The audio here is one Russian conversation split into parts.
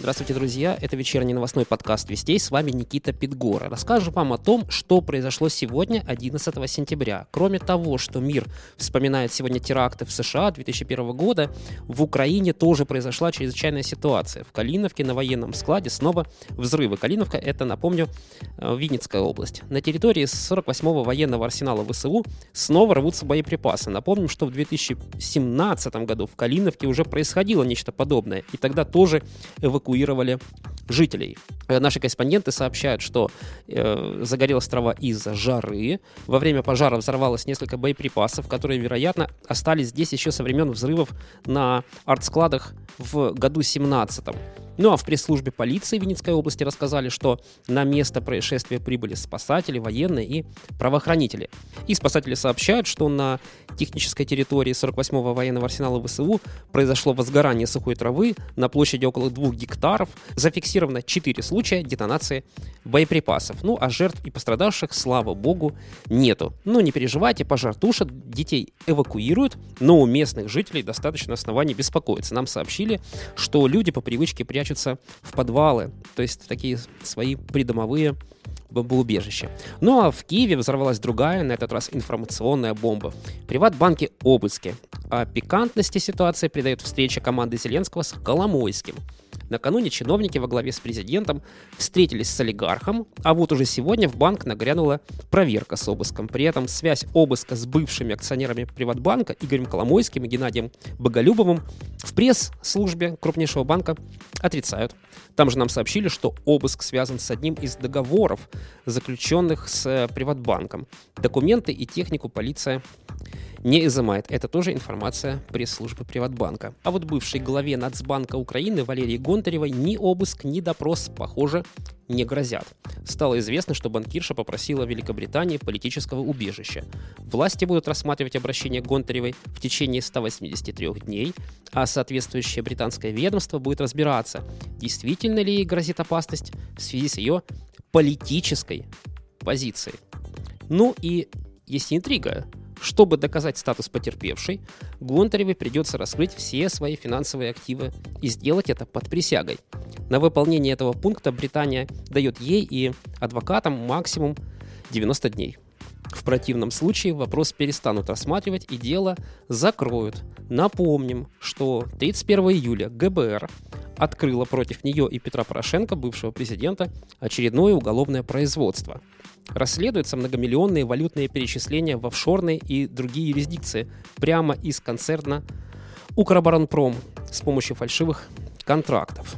Здравствуйте, друзья. Это вечерний новостной подкаст «Вестей». С вами Никита Питгора. Расскажу вам о том, что произошло сегодня, 11 сентября. Кроме того, что мир вспоминает сегодня теракты в США 2001 года, в Украине тоже произошла чрезвычайная ситуация. В Калиновке на военном складе снова взрывы. Калиновка — это, напомню, э, Винницкая область. На территории 48-го военного арсенала ВСУ снова рвутся боеприпасы. Напомним, что в 2017 году в Калиновке уже происходило нечто подобное, и тогда тоже эвакуировали эвакуировали жителей. Э, наши корреспонденты сообщают, что э, загорелась трава из-за жары. Во время пожара взорвалось несколько боеприпасов, которые, вероятно, остались здесь еще со времен взрывов на артскладах в году 17 -м. Ну а в пресс-службе полиции Винницкой области рассказали, что на место происшествия прибыли спасатели, военные и правоохранители. И спасатели сообщают, что на технической территории 48-го военного арсенала ВСУ произошло возгорание сухой травы на площади около двух гектаров. Зафиксировано 4 случая детонации боеприпасов. Ну а жертв и пострадавших, слава богу, нету. Но не переживайте, пожар тушат, детей эвакуируют, но у местных жителей достаточно оснований беспокоиться. Нам сообщили, что люди по привычке прячут прячутся в подвалы, то есть такие свои придомовые бомбоубежища. Ну а в Киеве взорвалась другая, на этот раз информационная бомба. Приватбанки обыски. О пикантности ситуации придает встреча команды Зеленского с Коломойским. Накануне чиновники во главе с президентом встретились с олигархом, а вот уже сегодня в банк нагрянула проверка с обыском. При этом связь обыска с бывшими акционерами Приватбанка Игорем Коломойским и Геннадием Боголюбовым в пресс-службе крупнейшего банка отрицают. Там же нам сообщили, что обыск связан с одним из договоров, заключенных с Приватбанком. Документы и технику полиция не изымает. Это тоже информация пресс-службы Приватбанка. А вот бывшей главе Нацбанка Украины Валерии Гонтаревой ни обыск, ни допрос, похоже, не грозят. Стало известно, что банкирша попросила Великобритании политического убежища. Власти будут рассматривать обращение Гонтаревой в течение 183 дней, а соответствующее британское ведомство будет разбираться, действительно ли ей грозит опасность в связи с ее политической позицией. Ну и есть интрига. Чтобы доказать статус потерпевшей, Гонтаревой придется раскрыть все свои финансовые активы и сделать это под присягой. На выполнение этого пункта Британия дает ей и адвокатам максимум 90 дней. В противном случае вопрос перестанут рассматривать и дело закроют. Напомним, что 31 июля ГБР открыла против нее и Петра Порошенко, бывшего президента, очередное уголовное производство. Расследуются многомиллионные валютные перечисления в офшорные и другие юрисдикции прямо из концерна Укроборонпром с помощью фальшивых контрактов.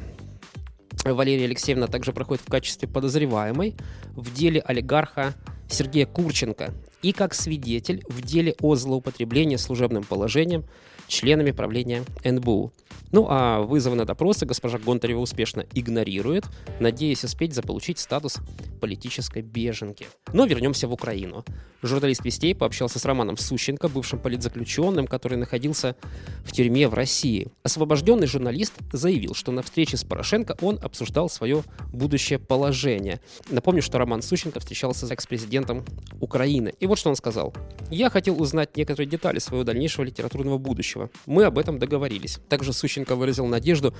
Валерия Алексеевна также проходит в качестве подозреваемой в деле олигарха Сергея Курченко и как свидетель в деле о злоупотреблении служебным положением членами правления НБУ. Ну а вызовы на допросы госпожа Гонтарева успешно игнорирует, надеясь успеть заполучить статус политической беженки. Но вернемся в Украину. Журналист Вестей пообщался с Романом Сущенко, бывшим политзаключенным, который находился в тюрьме в России. Освобожденный журналист заявил, что на встрече с Порошенко он обсуждал свое будущее положение. Напомню, что Роман Сущенко встречался с экс-президентом Украины. И вот что он сказал. «Я хотел узнать некоторые детали своего дальнейшего литературного будущего. Мы об этом договорились». Также Сущенко выразил надежду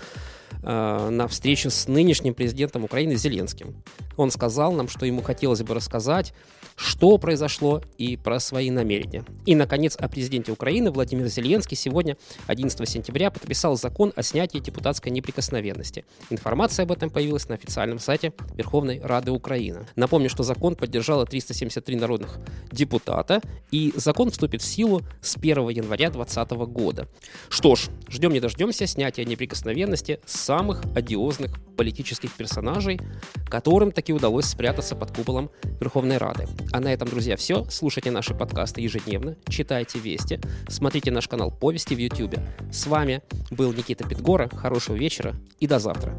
э, на встречу с нынешним президентом Украины Зеленским. Он сказал нам, что ему хотелось бы рассказать, что произошло и про свои намерения. И, наконец, о президенте Украины Владимир Зеленский сегодня, 11 сентября, подписал закон о снятии депутатской неприкосновенности. Информация об этом появилась на официальном сайте Верховной Рады Украины. Напомню, что закон поддержало 373 народных депутата, и закон вступит в силу с 1 января 2020 года. Что ж, ждем не дождемся снятия неприкосновенности самых одиозных политических персонажей, которым таки удалось спрятаться под куполом Верховной Рады. А на этом, друзья, все. Слушайте наши подкасты ежедневно, читайте вести, смотрите наш канал Повести в YouTube. С вами был Никита Питгора. Хорошего вечера и до завтра.